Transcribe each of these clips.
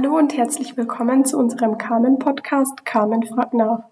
Hallo und herzlich willkommen zu unserem Carmen-Podcast Carmen fragt nach.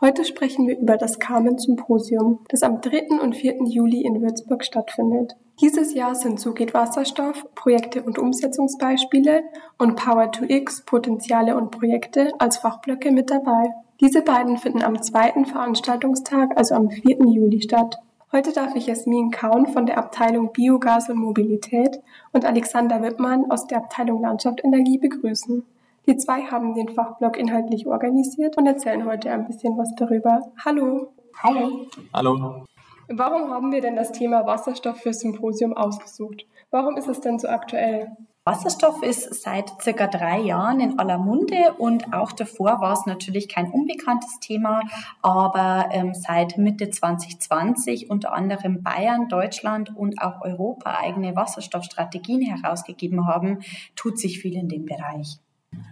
Heute sprechen wir über das Carmen-Symposium, das am 3. und 4. Juli in Würzburg stattfindet. Dieses Jahr sind So geht Wasserstoff, Projekte und Umsetzungsbeispiele und Power to X, Potenziale und Projekte als Fachblöcke mit dabei. Diese beiden finden am zweiten Veranstaltungstag, also am 4. Juli statt. Heute darf ich Jasmin Kaun von der Abteilung Biogas und Mobilität und Alexander Wittmann aus der Abteilung Landschaft Energie begrüßen. Die zwei haben den Fachblock inhaltlich organisiert und erzählen heute ein bisschen was darüber. Hallo. Hallo. Hallo. Warum haben wir denn das Thema Wasserstoff für Symposium ausgesucht? Warum ist es denn so aktuell? Wasserstoff ist seit circa drei Jahren in aller Munde und auch davor war es natürlich kein unbekanntes Thema, aber ähm, seit Mitte 2020 unter anderem Bayern, Deutschland und auch Europa eigene Wasserstoffstrategien herausgegeben haben, tut sich viel in dem Bereich.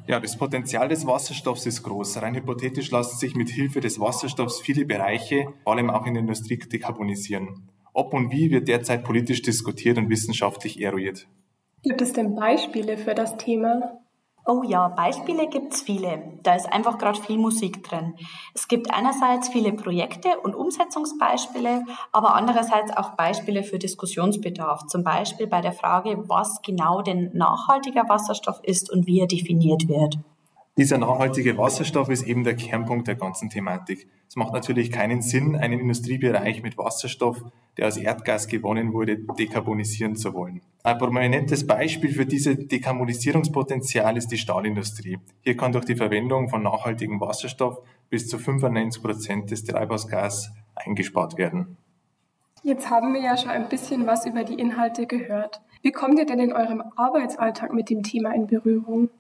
Ja, das Potenzial des Wasserstoffs ist groß. Rein hypothetisch lassen sich mit Hilfe des Wasserstoffs viele Bereiche, vor allem auch in der Industrie, dekarbonisieren. Ob und wie wird derzeit politisch diskutiert und wissenschaftlich eruiert. Gibt es denn Beispiele für das Thema? Oh ja, Beispiele gibt's viele. Da ist einfach gerade viel Musik drin. Es gibt einerseits viele Projekte und Umsetzungsbeispiele, aber andererseits auch Beispiele für Diskussionsbedarf. Zum Beispiel bei der Frage, was genau denn nachhaltiger Wasserstoff ist und wie er definiert wird. Dieser nachhaltige Wasserstoff ist eben der Kernpunkt der ganzen Thematik. Es macht natürlich keinen Sinn, einen Industriebereich mit Wasserstoff, der aus Erdgas gewonnen wurde, dekarbonisieren zu wollen. Ein prominentes Beispiel für dieses Dekarbonisierungspotenzial ist die Stahlindustrie. Hier kann durch die Verwendung von nachhaltigem Wasserstoff bis zu 95 Prozent des Treibhausgas eingespart werden. Jetzt haben wir ja schon ein bisschen was über die Inhalte gehört. Wie kommt ihr denn in eurem Arbeitsalltag mit dem Thema in Berührung?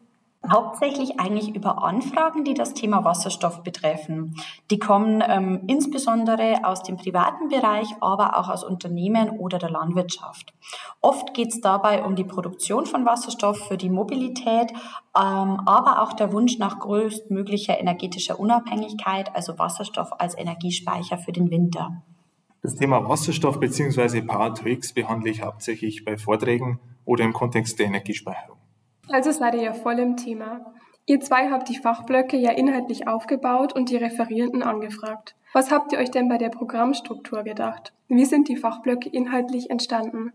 Hauptsächlich eigentlich über Anfragen, die das Thema Wasserstoff betreffen. Die kommen ähm, insbesondere aus dem privaten Bereich, aber auch aus Unternehmen oder der Landwirtschaft. Oft geht es dabei um die Produktion von Wasserstoff für die Mobilität, ähm, aber auch der Wunsch nach größtmöglicher energetischer Unabhängigkeit, also Wasserstoff als Energiespeicher für den Winter. Das Thema Wasserstoff bzw. Power to X behandle ich hauptsächlich bei Vorträgen oder im Kontext der Energiespeicherung. Also seid ihr ja voll im Thema. Ihr zwei habt die Fachblöcke ja inhaltlich aufgebaut und die Referierenden angefragt. Was habt ihr euch denn bei der Programmstruktur gedacht? Wie sind die Fachblöcke inhaltlich entstanden?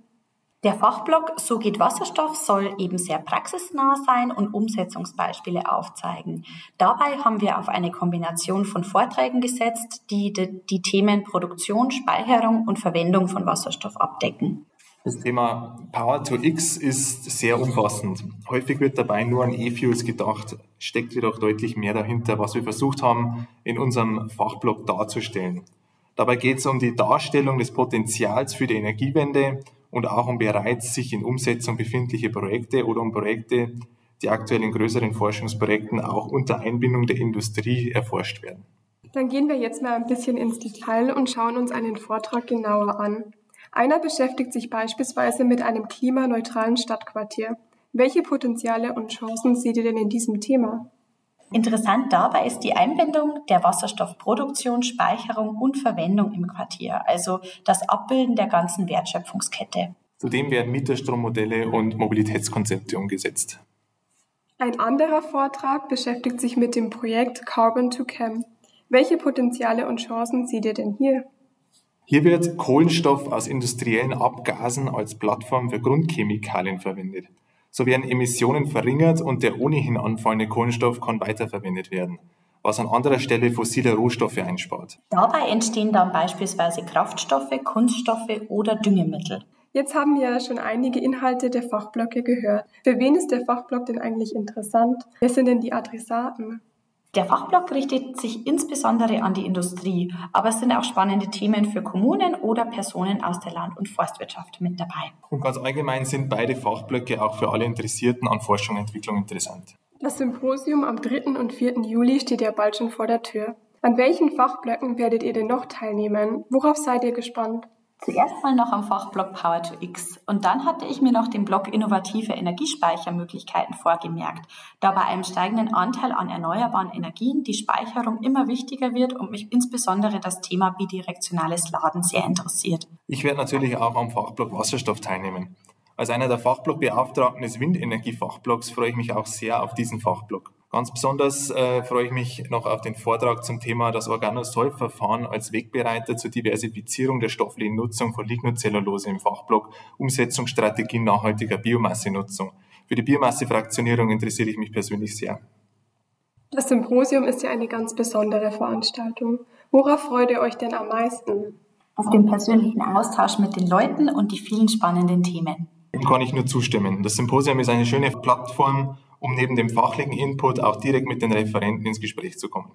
Der Fachblock So geht Wasserstoff soll eben sehr praxisnah sein und Umsetzungsbeispiele aufzeigen. Dabei haben wir auf eine Kombination von Vorträgen gesetzt, die die, die Themen Produktion, Speicherung und Verwendung von Wasserstoff abdecken. Das Thema Power to X ist sehr umfassend. Häufig wird dabei nur an E-Fuels gedacht, steckt jedoch deutlich mehr dahinter, was wir versucht haben, in unserem Fachblock darzustellen. Dabei geht es um die Darstellung des Potenzials für die Energiewende und auch um bereits sich in Umsetzung befindliche Projekte oder um Projekte, die aktuell in größeren Forschungsprojekten auch unter Einbindung der Industrie erforscht werden. Dann gehen wir jetzt mal ein bisschen ins Detail und schauen uns einen Vortrag genauer an. Einer beschäftigt sich beispielsweise mit einem klimaneutralen Stadtquartier. Welche Potenziale und Chancen seht ihr denn in diesem Thema? Interessant dabei ist die Einbindung der Wasserstoffproduktion, Speicherung und Verwendung im Quartier, also das Abbilden der ganzen Wertschöpfungskette. Zudem werden Mieterstrommodelle und Mobilitätskonzepte umgesetzt. Ein anderer Vortrag beschäftigt sich mit dem Projekt Carbon to Chem. Welche Potenziale und Chancen seht ihr denn hier? Hier wird Kohlenstoff aus industriellen Abgasen als Plattform für Grundchemikalien verwendet. So werden Emissionen verringert und der ohnehin anfallende Kohlenstoff kann weiterverwendet werden, was an anderer Stelle fossile Rohstoffe einspart. Dabei entstehen dann beispielsweise Kraftstoffe, Kunststoffe oder Düngemittel. Jetzt haben wir schon einige Inhalte der Fachblöcke gehört. Für wen ist der Fachblock denn eigentlich interessant? Wer sind denn die Adressaten? Der Fachblock richtet sich insbesondere an die Industrie, aber es sind auch spannende Themen für Kommunen oder Personen aus der Land- und Forstwirtschaft mit dabei. Und ganz allgemein sind beide Fachblöcke auch für alle Interessierten an Forschung und Entwicklung interessant. Das Symposium am 3. und 4. Juli steht ja bald schon vor der Tür. An welchen Fachblöcken werdet ihr denn noch teilnehmen? Worauf seid ihr gespannt? Zuerst mal noch am Fachblock Power to X und dann hatte ich mir noch den Block innovative Energiespeichermöglichkeiten vorgemerkt, da bei einem steigenden Anteil an erneuerbaren Energien die Speicherung immer wichtiger wird und mich insbesondere das Thema bidirektionales Laden sehr interessiert. Ich werde natürlich auch am Fachblock Wasserstoff teilnehmen. Als einer der Fachblockbeauftragten des Windenergiefachblocks freue ich mich auch sehr auf diesen Fachblock. Ganz besonders äh, freue ich mich noch auf den Vortrag zum Thema das Organosolv-Verfahren als Wegbereiter zur Diversifizierung der stofflichen Nutzung von Lignocellulose im Fachblock Umsetzungsstrategien nachhaltiger Biomassenutzung. Für die Biomassefraktionierung interessiere ich mich persönlich sehr. Das Symposium ist ja eine ganz besondere Veranstaltung. Worauf freut ihr euch denn am meisten? Auf den persönlichen Austausch mit den Leuten und die vielen spannenden Themen. Dem kann ich nur zustimmen. Das Symposium ist eine schöne Plattform, um neben dem fachlichen Input auch direkt mit den Referenten ins Gespräch zu kommen.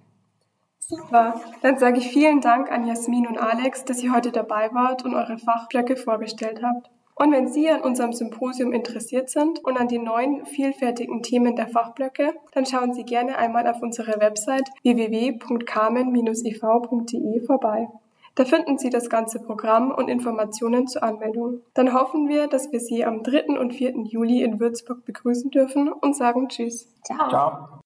Super. Dann sage ich vielen Dank an Jasmin und Alex, dass ihr heute dabei wart und eure Fachblöcke vorgestellt habt. Und wenn Sie an unserem Symposium interessiert sind und an den neuen vielfältigen Themen der Fachblöcke, dann schauen Sie gerne einmal auf unsere Website www.carmen-ev.de vorbei. Da finden Sie das ganze Programm und Informationen zur Anmeldung. Dann hoffen wir, dass wir Sie am 3. und 4. Juli in Würzburg begrüßen dürfen und sagen Tschüss. Ciao. Ciao.